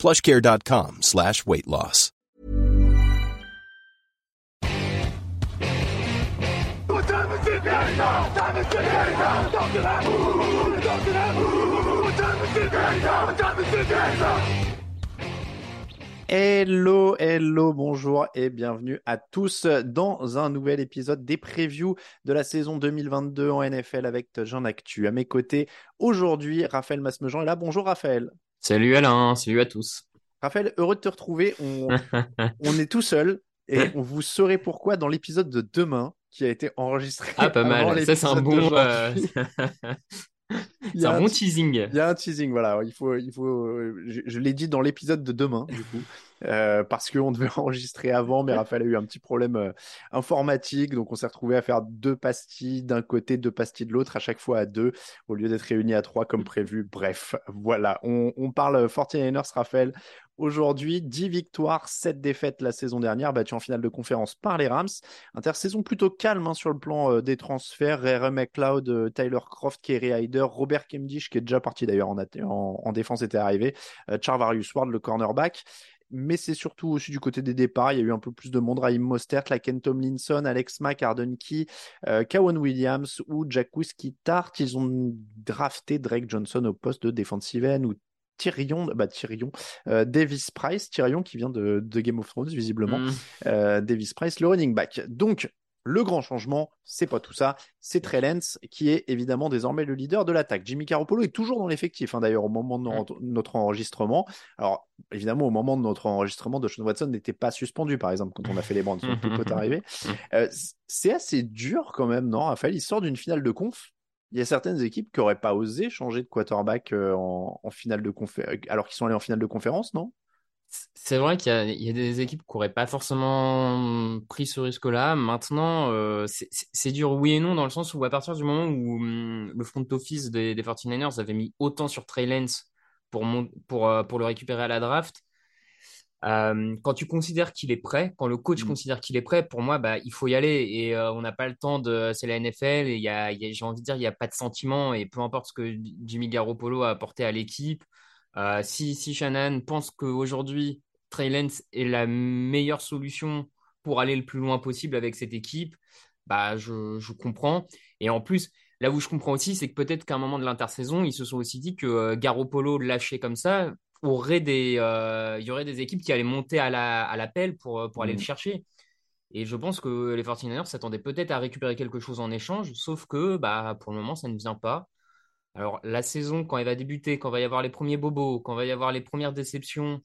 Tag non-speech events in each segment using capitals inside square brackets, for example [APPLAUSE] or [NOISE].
plushcare.com slash weight loss. Hello, hello, bonjour et bienvenue à tous dans un nouvel épisode des previews de la saison 2022 en NFL avec Jean Actu. À mes côtés, aujourd'hui, Raphaël Masmejean est là. Bonjour Raphaël. Salut Alain, salut à tous. Raphaël, heureux de te retrouver. On, [LAUGHS] on est tout seul et on vous saurez pourquoi dans l'épisode de demain qui a été enregistré. Ah, pas mal. Ça, c'est un bon. Euh, [LAUGHS] c'est un, bon teasing. Il y a un teasing, voilà. Il faut, il faut. Je, je l'ai dit dans l'épisode de demain, du coup. Euh, parce qu'on devait [LAUGHS] enregistrer avant, mais Raphaël a eu un petit problème euh, informatique, donc on s'est retrouvé à faire deux pastilles d'un côté, deux pastilles de l'autre, à chaque fois à deux, au lieu d'être réunis à trois comme prévu. Bref, voilà, on, on parle 49ers, Raphaël. Aujourd'hui, 10 victoires, 7 défaites la saison dernière, battues en finale de conférence par les Rams. Intersaison plutôt calme hein, sur le plan euh, des transferts. Ray McLeod, euh, Tyler Croft, Kerry Hyder, Robert Kemdish, qui est déjà parti d'ailleurs en, en, en, défense, était arrivé. Euh, Charvarius Ward, le cornerback mais c'est surtout aussi du côté des départs. Il y a eu un peu plus de monde. Raheem Mostert, Ken Tomlinson, Alex Mack, Arden Key, euh, Kawan Williams ou Jack Whiskey Tart. Ils ont drafté Drake Johnson au poste de defensive end ou Tyrion, bah Tyrion, euh, Davis Price, Tyrion qui vient de, de Game of Thrones visiblement, mm. euh, Davis Price, le running back. Donc le grand changement, c'est pas tout ça, c'est Trey Lance qui est évidemment désormais le leader de l'attaque. Jimmy Garoppolo est toujours dans l'effectif, hein, d'ailleurs, au moment de notre enregistrement. Alors, évidemment, au moment de notre enregistrement, Sean Watson n'était pas suspendu, par exemple, quand on a fait les bandes, tout peut [LAUGHS] arriver. Euh, c'est assez dur quand même, non, Raphaël? Il sort d'une finale de conf. Il y a certaines équipes qui n'auraient pas osé changer de quarterback euh, en, en, finale de conférence, alors qu'ils sont allés en finale de conférence, non? C'est vrai qu'il y, y, a des équipes qui n'auraient pas forcément pris ce risque-là. Maintenant, euh, c'est dur oui et non, dans le sens où à partir du moment où hum, le front office des, des 49ers avait mis autant sur Trey Lance pour, pour, euh, pour le récupérer à la draft, euh, quand tu considères qu'il est prêt, quand le coach mmh. considère qu'il est prêt, pour moi, bah, il faut y aller. Et euh, on n'a pas le temps de. C'est la NFL et y a, y a, j'ai envie de dire, il n'y a pas de sentiment. Et peu importe ce que Jimmy Garoppolo a apporté à l'équipe, euh, si, si Shannon pense qu'aujourd'hui, Trey Lance est la meilleure solution pour aller le plus loin possible avec cette équipe, bah, je, je comprends. Et en plus, là où je comprends aussi, c'est que peut-être qu'à un moment de l'intersaison, ils se sont aussi dit que euh, Garoppolo lâché comme ça, aurait des, euh, il y aurait des équipes qui allaient monter à la, à l'appel pour, pour aller le mm. chercher. Et je pense que les 49ers s'attendaient peut-être à récupérer quelque chose en échange, sauf que bah, pour le moment, ça ne vient pas. Alors, la saison, quand elle va débuter, quand il va y avoir les premiers bobos, quand il va y avoir les premières déceptions,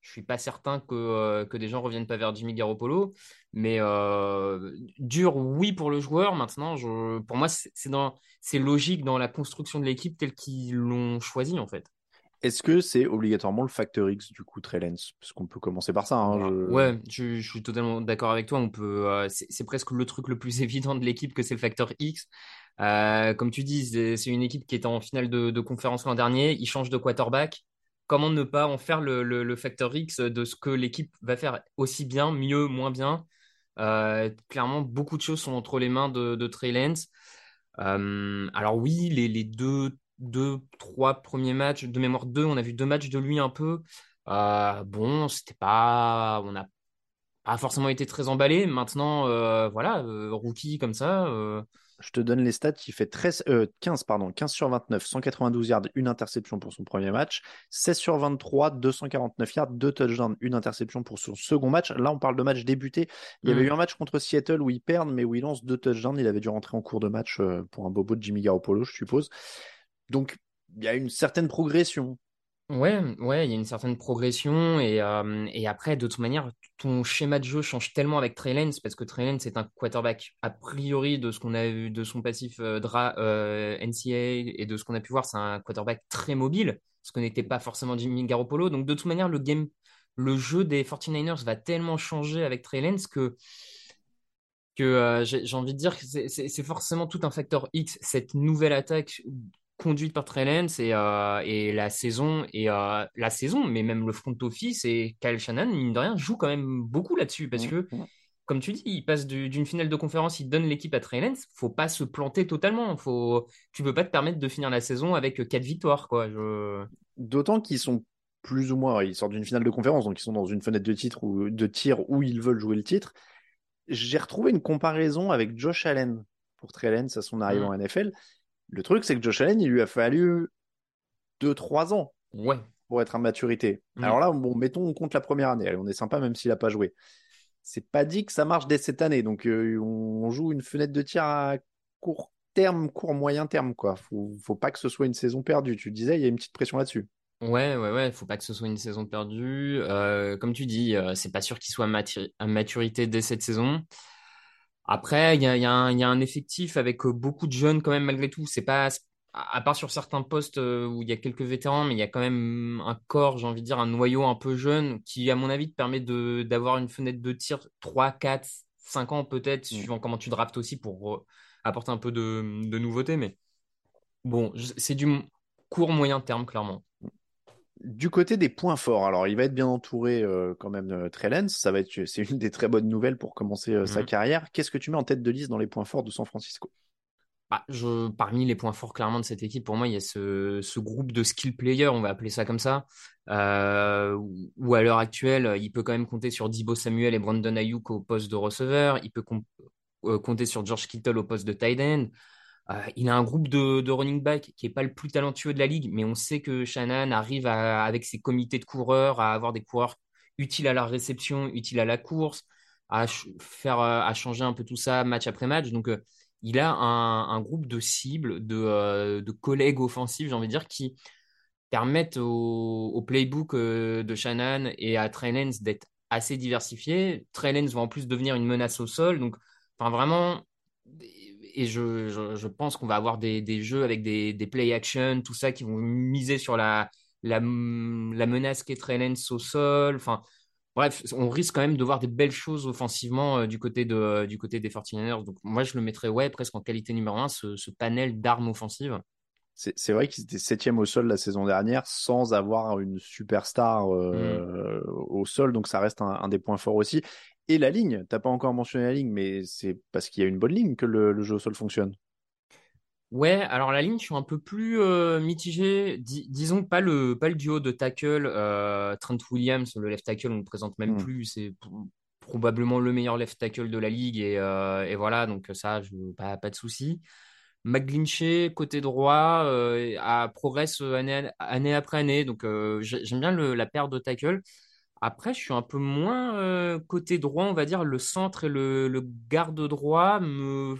je suis pas certain que, euh, que des gens reviennent pas vers Jimmy Garoppolo. Mais euh, dur, oui, pour le joueur. Maintenant, je, pour moi, c'est logique dans la construction de l'équipe telle qu'ils l'ont choisi, en fait. Est-ce que c'est obligatoirement le facteur X du coup Trellens Parce qu'on peut commencer par ça. Hein, Ouais, je, suis totalement d'accord avec toi. On peut, euh, c'est presque le truc le plus [LAUGHS] évident de l'équipe que c'est le facteur X. Euh, comme tu dis, c'est une équipe qui était en finale de, conférence l'an dernier. Ils changent de quarterback. Comment ne pas en faire le, facteur X de ce que l'équipe va faire aussi bien, mieux, moins bien? Euh, Clairement, beaucoup de choses sont entre les mains de, de Trey Lance. Euh, alors oui, les, deux, deux, trois premiers matchs, de mémoire deux, on a vu deux matchs de lui un peu. bon, c'était pas, on n'a pas forcément été très emballé. Maintenant, voilà, rookie comme ça. Je te donne les stats. Il fait 13, 15, euh, pardon, 15 sur 29, 192 yards, une interception pour son premier match. 16 sur 23, 249 yards, deux touchdowns, une interception pour son second match. Là, on parle de match débuté. Il y avait mm. eu un match contre Seattle où il perd, mais où il lance deux touchdowns. Il avait dû rentrer en cours de match euh, pour un bobo de Jimmy Garoppolo, je suppose. Donc, il y a une certaine progression. Ouais, ouais, il y a une certaine progression et, et après, de toute manière, ton schéma de jeu change tellement avec Trey parce que Trey Lance c'est un quarterback a priori de ce qu'on a vu de son passif euh, dra, euh, NCA et de ce qu'on a pu voir, c'est un quarterback très mobile, ce que n'était pas forcément Jimmy Garoppolo. Donc de toute manière, le game le jeu des 49ers va tellement changer avec Trey que, que j'ai envie de dire que c'est forcément tout un facteur X, cette nouvelle attaque conduite par Trey Lance et, euh, et la saison, et euh, la saison, mais même le front office et Kyle Shannon, mine de rien, joue quand même beaucoup là-dessus parce que comme tu dis, il passe d'une finale de conférence, il donne l'équipe à Trey Lance. Faut pas se planter totalement. Faut, tu peux pas te permettre de finir la saison avec quatre victoires, quoi. D'autant qu'ils sont plus ou moins, ils sortent d'une finale de conférence, donc ils sont dans une fenêtre de titre ou de tir où ils veulent jouer le titre. J'ai retrouvé une comparaison avec Josh Allen pour Trey Lance à son arrivée mm. en NFL. Le truc, c'est que Josh Allen, il lui a fallu 2-3 ans ouais. pour être à maturité. Mm. Alors là, bon, mettons, on compte la première année. on est sympa même s'il n'a pas joué c'est pas dit que ça marche dès cette année. Donc, euh, on, joue une fenêtre de tir à court terme, court moyen terme, quoi. Faut, faut pas que ce soit une saison perdue. Tu disais, il y a une petite pression là-dessus. Ouais, ouais, ouais. Faut pas que ce soit une saison perdue. Euh, comme tu dis, euh, c'est pas sûr qu'il soit à maturité dès cette saison. Après, il y a, y a, un effectif avec beaucoup de jeunes quand même malgré tout. C'est pas à part sur certains postes euh, où il y a quelques vétérans, mais il y a quand même un corps, j'ai envie de dire, un noyau un peu jeune qui, à mon avis, te permet d'avoir une fenêtre de tir 3, 4, 5 ans peut-être, mm. suivant comment tu draftes aussi pour euh, apporter un peu de, de nouveauté. Mais bon, c'est du court moyen terme, clairement. Du côté des points forts, alors il va être bien entouré euh, quand même de Trellens, ça va être c'est une des très bonnes nouvelles pour commencer sa mm. carrière. Qu'est-ce que tu mets en tête de liste dans les points forts de San Francisco? Bah, je, parmi les points forts clairement de cette équipe, pour moi, il y a ce, ce groupe de skill players, on va appeler ça comme ça, euh, où à l'heure actuelle, il peut quand même compter sur Dibo Samuel et Brandon Ayuk au poste de receveur, il peut euh, compter sur George Kittle au poste de tight end. Euh, il a un groupe de, running back qui est pas le plus talentueux de la ligue, mais on sait que Shannon arrive avec ses comités de coureurs à avoir des coureurs utiles à la réception, utiles à la course, à faire, à changer un peu tout ça match après match. Donc il a un, groupe de cibles, euh, de, collègues offensifs, j'ai envie de dire, qui permettent au, playbook euh, de Shannon et à Trey d'être assez diversifiés. Trey Lance va en plus devenir une menace au sol. Donc, enfin, vraiment, et je, pense qu'on va avoir des, jeux avec des, play action, tout ça, qui vont miser sur la, la, la menace qu'est Trey Lance au sol. Enfin, Bref, on risque quand même de voir des belles choses offensivement euh, du, côté de, euh, du côté des 49ers. Donc, moi, je le mettrais ouais, presque en qualité numéro un, ce, panel d'armes offensives. C'est vrai qu'ils étaient septième au sol la saison dernière sans avoir une superstar euh, mm. au sol, donc ça reste un, des points forts aussi. Et la ligne, t'as pas encore mentionné la ligne, mais c'est parce qu'il y a une bonne ligne que le jeu au sol fonctionne. Ouais, alors la ligne, je suis un peu plus euh, mitigé. disons pas le, pas le duo de tackle euh, Trent Williams, le left tackle, on ne présente même hmm. plus. C'est probablement le meilleur left tackle de la ligue. Et, euh, voilà, donc ça, je, pas, pas de souci. McGlinchey, côté droit, a, progresse année, année, après année. Donc j'aime bien la paire de tackle. Après, je suis un peu moins côté droit, on va dire. Le centre et le, le garde droit me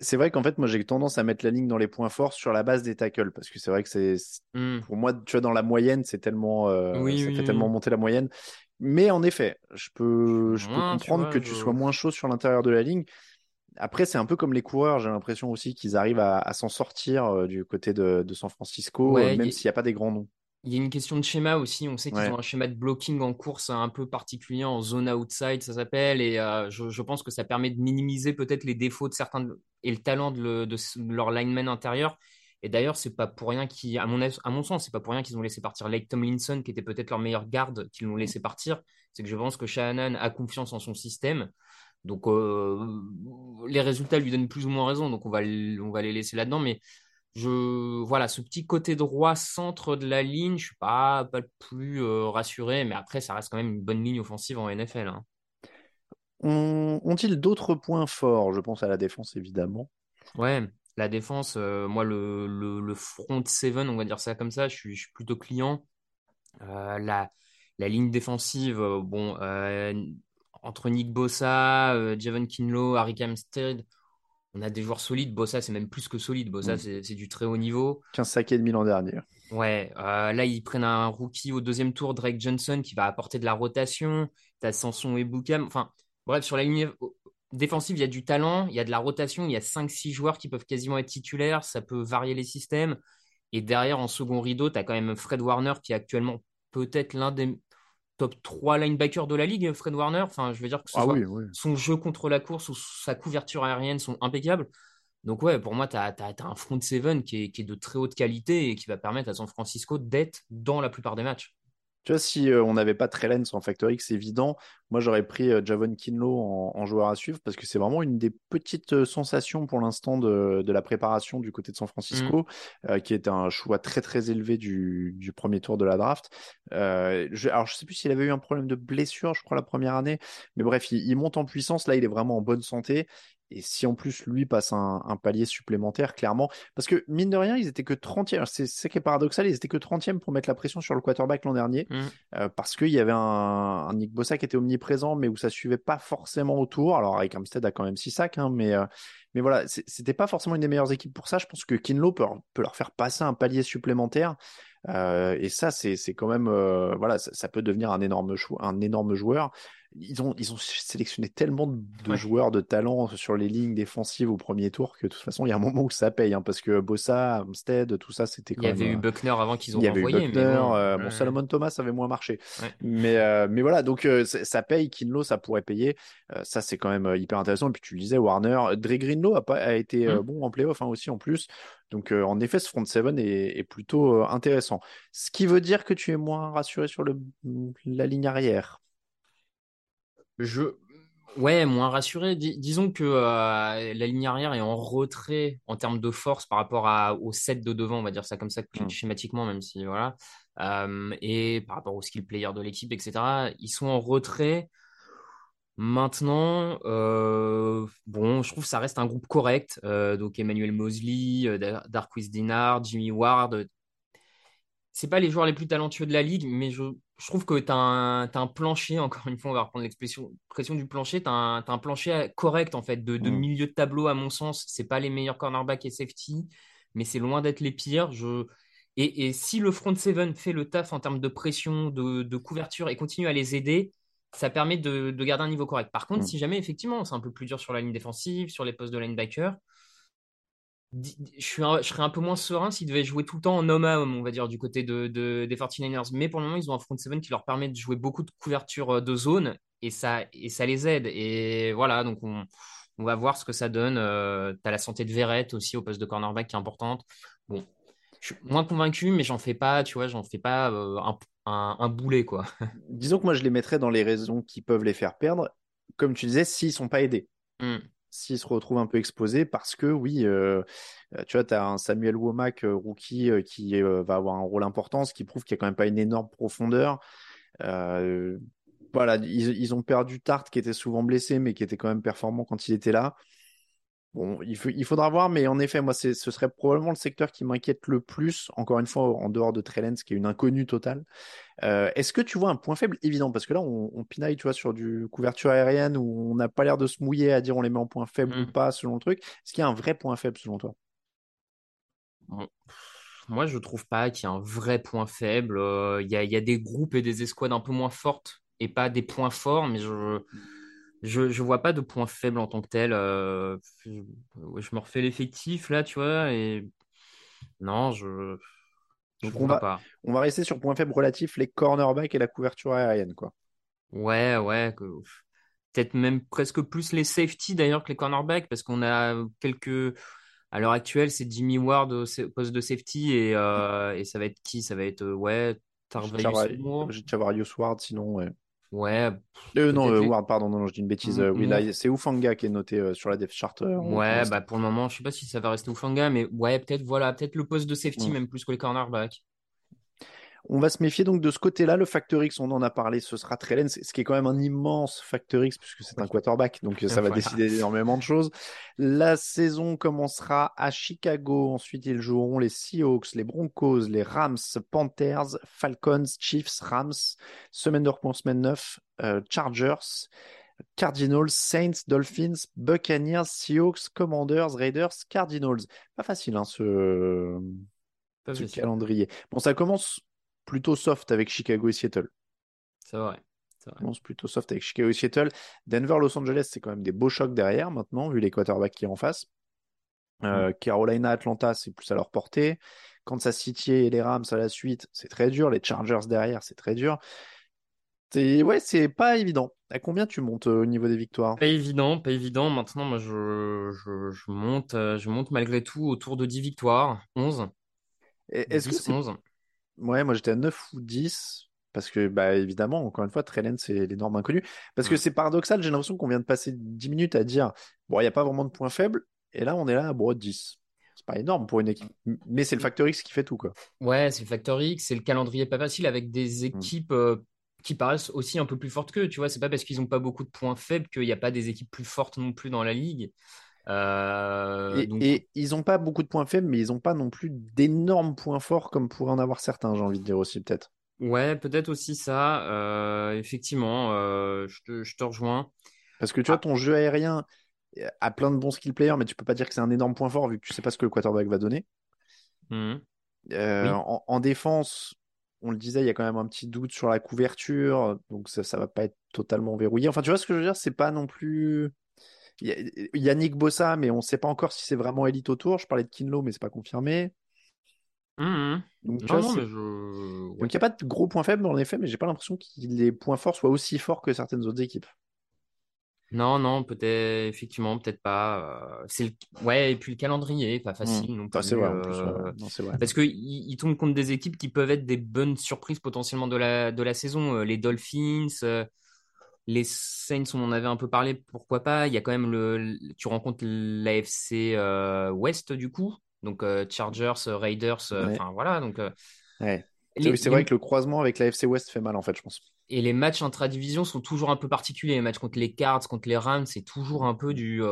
c'est vrai qu'en fait, moi, j'ai tendance à mettre la ligne dans les points forts sur la base des tackles parce que c'est vrai que c'est hmm. pour moi, tu vois, dans la moyenne, c'est tellement, euh, ça fait tellement monter la moyenne. Mais en effet, je peux, je peux comprendre que tu sois moins chaud sur l'intérieur de la ligne. Après, c'est un peu comme les coureurs. J'ai l'impression aussi qu'ils arrivent à, s'en sortir euh, du côté de, San Francisco, euh, même s'il n'y a pas des grands noms. Il y a une question de schéma aussi. On sait qu'ils ont un schéma de blocking en course un peu particulier, en zone outside, ça s'appelle. Et euh, je, pense que ça permet de minimiser peut-être les défauts de certains et le talent de, leur lineman intérieur. Et d'ailleurs, c'est pas pour rien qu'ils, à mon, à mon sens, c'est pas pour rien qu'ils ont laissé partir Lake Tomlinson, qui était peut-être leur meilleur garde, qu'ils l'ont laissé partir. C'est que je pense que Shanahan a confiance en son système. Donc, euh, les résultats lui donnent plus ou moins raison. Donc, on va, on va les laisser là-dedans. Mais je voilà ce petit côté droit centre de la ligne je suis pas pas le plus euh, rassuré mais après ça reste quand même une bonne ligne offensive en NFL hein. ont-ils d'autres points forts? Je pense à la défense évidemment. Ouais la défense euh, moi le, le, front seven on va dire ça comme ça je suis, plutôt client. Euh, la la ligne défensive bon entre Nick Bossa Javon Kinlo Harry Kamstead on a des joueurs solides. Bossa, c'est même plus que solide. Bossa, mm. c'est du très haut niveau. 15 sacs et demi l'an dernier. Ouais, euh, là, ils prennent un rookie au deuxième tour, Drake Johnson, qui va apporter de la rotation. Tu as Sanson et Boukam. Enfin, bref, sur la ligne défensive, il y a du talent, il y a de la rotation. Il y a 5-6 joueurs qui peuvent quasiment être titulaires. Ça peut varier les systèmes. Et derrière, en second rideau, tu as quand même Fred Warner, qui est actuellement peut-être l'un des top 3 linebacker de la ligue, Fred Warner. Enfin, je veux dire que ah son jeu contre la course ou sa couverture aérienne sont impeccables. Donc, ouais, pour moi, tu as, un front seven qui est, qui est de très haute qualité et qui va permettre à San Francisco d'être dans la plupart des matchs. Tu vois, si euh, on n'avait pas Trellens en Factor X, c'est évident, moi j'aurais pris euh, Javon Kinlo en, joueur à suivre parce que c'est vraiment une des petites euh, sensations pour l'instant de, la préparation du côté de San Francisco, mm. qui est un choix très très élevé du, premier tour de la draft. Je, alors je sais plus s'il avait eu un problème de blessure, je crois, la première année, mais bref, il, il monte en puissance. Là, il est vraiment en bonne santé. Et si en plus lui passe un, palier supplémentaire, clairement, parce que mine de rien, ils étaient que 30e, c'est ce qui est paradoxal, ils étaient que 30e pour mettre la pression sur le quarterback l'an dernier, mmh. euh, parce qu'il y avait un, Nick Bossa qui était omniprésent, mais où ça suivait pas forcément autour. Alors avec Armstead a quand même 6 sacs, hein, mais, euh, mais voilà, c'était pas forcément une des meilleures équipes pour ça. Je pense que Kinlo peut, leur faire passer un palier supplémentaire. Euh, et ça, c'est quand même, voilà, ça, peut devenir un énorme, un énorme joueur ils ont, ils ont sélectionné tellement de joueurs de talent sur les lignes défensives au premier tour que de toute façon, il y a un moment où ça paye, hein, parce que Bossa, Armstead, tout ça, c'était quand Il y avait eu Buckner avant qu'ils ont Il y avait eu Buckner, euh, bon, Salomon Thomas avait moins marché. Mais, euh, mais voilà, donc euh, ça paye, Kinlo, ça pourrait payer. ça, c'est quand même hyper intéressant. Et puis tu le disais, Warner, Dre Greenlow a, pas, a été mmh. bon en playoff hein, aussi en plus. Donc en effet, ce front seven est, est plutôt intéressant. Ce qui veut dire que tu es moins rassuré sur le, la ligne arrière. Je, ouais, moins rassuré. disons que euh, la ligne arrière est en retrait en termes de force par rapport à, au set de devant, on va dire ça comme ça mmh. schématiquement, même si voilà. Euh, et par rapport aux skill players de l'équipe, etc. Ils sont en retrait. Maintenant, euh, bon, je trouve que ça reste un groupe correct. donc Emmanuel Mosley, Darquis Dinard, Jimmy Ward, c'est pas les joueurs les plus talentueux de la ligue, mais je, trouve que tu as, un plancher, [LAUGHS] encore une fois, on va reprendre l'expression du plancher, tu as, un plancher correct en fait, de, mm. milieu de tableau à mon sens. C'est pas les meilleurs cornerbacks et safety, mais c'est loin d'être les pires. Je... Et, si le front seven fait le taf en termes de pression, de, couverture et continue à les aider, ça permet de, garder un niveau correct. Par contre, mm. si jamais effectivement c'est un peu plus dur sur la ligne défensive, sur les postes de linebacker, je, serais un peu moins serein s'ils devaient jouer tout le temps en homme à homme, on va dire, du côté de, des 49ers. Mais pour le moment, ils ont un front seven qui leur permet de jouer beaucoup de couverture euh, de zone et ça, et ça les aide. Et voilà, donc on, va voir ce que ça donne. Euh, tu as la santé de Verrett aussi au poste de cornerback qui est importante. Bon, je suis moins convaincu, mais j'en fais pas, tu vois, j'en fais pas euh, un, boulet, quoi. Disons que moi, je les mettrais dans les raisons qui peuvent les faire perdre. Comme tu disais, s'ils sont pas aidés. Mmh s'il se retrouve un peu exposé parce que oui, euh, euh, tu vois, tu as un Samuel Womack, euh, rookie, qui va avoir un rôle important, ce qui prouve qu'il n'y a quand même pas une énorme profondeur. voilà, ils, ont perdu Tart qui était souvent blessé, mais qui était quand même performant quand il était là. Bon, il, il faudra voir, mais en effet, moi, ce serait probablement le secteur qui m'inquiète le plus, encore une fois, en dehors de Trellens, qui est une inconnue totale. Euh, est-ce que tu vois un point faible? Évident Parce que là, on, pinaille, tu vois, sur du couverture aérienne où on n'a pas l'air de se mouiller à dire on les met en point faible ou mmh. pas, selon le truc. Est-ce qu'il y a un vrai point faible, selon toi? Moi, je trouve pas qu'il y a un vrai point faible. Euh, il y, a, des groupes et des escouades un peu moins fortes et pas des points forts, mais je je ne vois pas de point faible en tant que tel. Euh, je, me refais l'effectif là, tu vois, et non, je. Donc on va, pas. on va rester sur point faible relatif, les cornerbacks et la couverture aérienne, quoi. Ouais, ouais. Peut-être même presque plus les safety d'ailleurs que les cornerbacks, parce qu'on a quelques. À l'heure actuelle, c'est Jimmy Ward au poste de safety et, euh, et ça va être qui? Ça va être, euh, ouais, Tarvarius Ward, sinon, ouais. Ouais. Euh, non, euh, Ward, pardon, non, je dis une bêtise. Euh, oui, là, c'est Ufanga qui est noté sur la depth chart. ouais, bah pour le moment, je sais pas si ça va rester Ufanga, mais ouais, peut-être voilà, peut-être le poste de safety même plus que les cornerbacks. On va se méfier donc de ce côté-là. Le Factor X, on en a parlé, ce sera Trellen, ce qui est quand même un immense Factor X puisque c'est un quarterback, donc ça va [LAUGHS] décider énormément de choses. La saison commencera à Chicago. Ensuite, ils joueront les Seahawks, les Broncos, les Rams, Panthers, Falcons, Chiefs, Rams. Semaine de repos, semaine 9, euh, Chargers. Cardinals, Saints, Dolphins, Buccaneers, Seahawks, Commanders, Raiders, Cardinals. Pas facile, hein, ce, ce calendrier. Bon, ça commence plutôt soft avec Chicago et Seattle. C'est vrai. Plutôt soft avec Chicago et Seattle. Denver, Los Angeles, c'est quand même des beaux chocs derrière maintenant, vu les quarterbacks qui est en face. Euh, mm. Carolina, Atlanta, c'est plus à leur portée. Kansas City et les Rams à la suite, c'est très dur. Les Chargers derrière, c'est très dur. Ouais, c'est pas évident. À combien tu montes euh, au niveau des victoires? Pas évident, pas évident. Maintenant, moi, je, je, je monte, euh, je monte malgré tout autour de 10 victoires, 11, Et- Est-ce que 10, c'est 11. Ouais, moi j'étais à 9 ou 10 parce que, bah, évidemment, encore une fois, Trellen, c'est les normes inconnues. Parce que c'est paradoxal, j'ai l'impression qu'on vient de passer 10 minutes à dire, bon, il n'y a pas vraiment de points faibles, et là, on est là, bon, 10. C'est pas énorme pour une équipe, mais c'est le facteur X qui fait tout, quoi. Ouais, c'est le facteur X, c'est le calendrier pas facile avec des Mm. équipes euh, qui paraissent aussi un peu plus fortes qu'eux. Tu vois, c'est pas parce qu'ils ont pas beaucoup de points faibles qu'il n'y a pas des équipes plus fortes non plus dans la ligue. Euh, Et, donc, et ils n'ont pas beaucoup de points faibles, mais ils n'ont pas non plus d'énormes points forts comme pourraient en avoir certains, j'ai envie de dire aussi, peut-être. ouais, peut-être aussi ça. Euh, effectivement, euh, je te, je te rejoins. Parce que tu vois, Ah, ton jeu aérien a plein de bons skill players, mais tu peux pas dire que c'est un énorme point fort vu que tu sais pas ce que le quarterback va donner. mhm. Oui. en, en défense, on le disait, il y a quand même un petit doute sur la couverture, donc ça, ça va pas être totalement verrouillé. Enfin, tu vois ce que je veux dire, c'est pas non plus. Il y a, il y a Nick Bossa, mais on sait pas encore si c'est vraiment élite autour. Je parlais de Kinlo, mais c'est pas confirmé. Donc, je. Ouais. il n'y a pas de gros points faibles en effet, mais j'ai pas l'impression que les points forts soient aussi forts que certaines autres équipes. Non, non, peut-être, effectivement, peut-être pas. euh, c'est le... Ouais, et puis le calendrier, pas Hmm. facile non Ah, c'est plus. vrai, en plus, ouais. euh, Non, c'est vrai. Parce qu'ils ils tombent contre des équipes qui peuvent être des bonnes surprises potentiellement de la, de la saison. Euh, Les Dolphins, les Saints, on en avait un peu parlé, pourquoi pas. Il y a quand même le. Tu rencontres l'AFC euh, West, du coup. Donc euh, Chargers, euh, Raiders, euh, Ouais. enfin voilà. Donc, Ouais. les, c'est les- vrai que le croisement avec la FC West fait mal en fait, je pense. Et les matchs intra-division sont toujours un peu particuliers. Les matchs contre les Cards, contre les Rams, c'est toujours un peu du.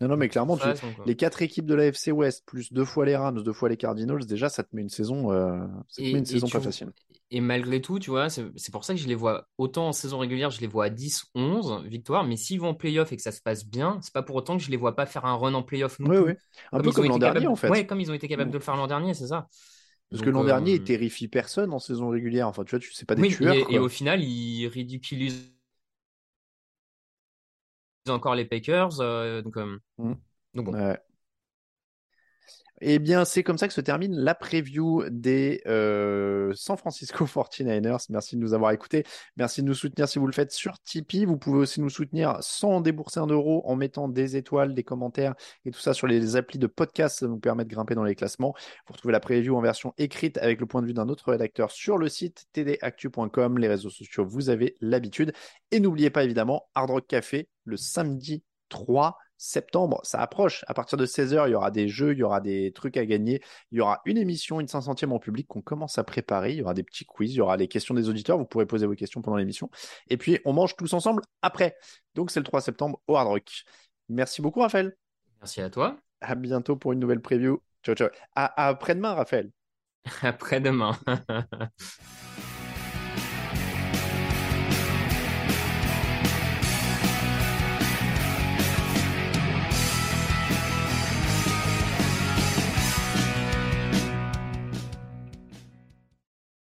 Non, non, mais clairement, tu... les quatre équipes de la FC West, plus deux fois les Rams, deux fois les Cardinals, déjà, ça te met une saison, euh, ça te met Et, une saison pas vois- facile. Et malgré tout, tu vois, c'est pour ça que je les vois autant en saison régulière, je les vois à 10, 11 victoires, mais s'ils vont en playoff et que ça se passe bien, c'est pas pour autant que je les vois pas faire un run en playoff non Oui, oui. Un Comme peu comme l'an dernier, capables... en fait. Ouais, comme ils ont été capables de le faire l'an dernier, c'est ça. Parce que l'an dernier, euh, ils terrifient personne en saison régulière. Enfin, tu vois, tu sais pas des oui, tueurs, et, au final, ils ridiculisent encore les Packers. euh, donc, euh, Mm. donc bon. Ouais. Eh bien, c'est comme ça que se termine la preview des euh, San Francisco [LAUGHS] 49ers. Merci de nous avoir écoutés. Merci de nous soutenir si vous le faites sur Tipeee. Vous pouvez aussi nous soutenir sans débourser un euro en mettant des étoiles, des commentaires et tout ça sur les applis de podcast. Ça nous permet de grimper dans les classements. Vous retrouvez la preview en version écrite avec le point de vue d'un autre rédacteur sur le site tdactu.com. Les réseaux sociaux, vous avez l'habitude. Et n'oubliez pas évidemment Hard Café le samedi 3 septembre, ça approche. À partir de 16h, il y aura des jeux, il y aura des trucs à gagner. Il y aura une émission, une 500e en public qu'on commence à préparer. Il y aura des petits quiz, il y aura les questions des auditeurs. Vous pourrez poser vos questions pendant l'émission. Et puis, on mange tous ensemble après. Donc, c'est le 3 septembre au Hard Rock. Merci beaucoup, Raphaël. Merci à toi. À bientôt pour une nouvelle preview. Ciao, ciao. À, à après-demain, Raphaël. [LAUGHS] Après demain. [LAUGHS]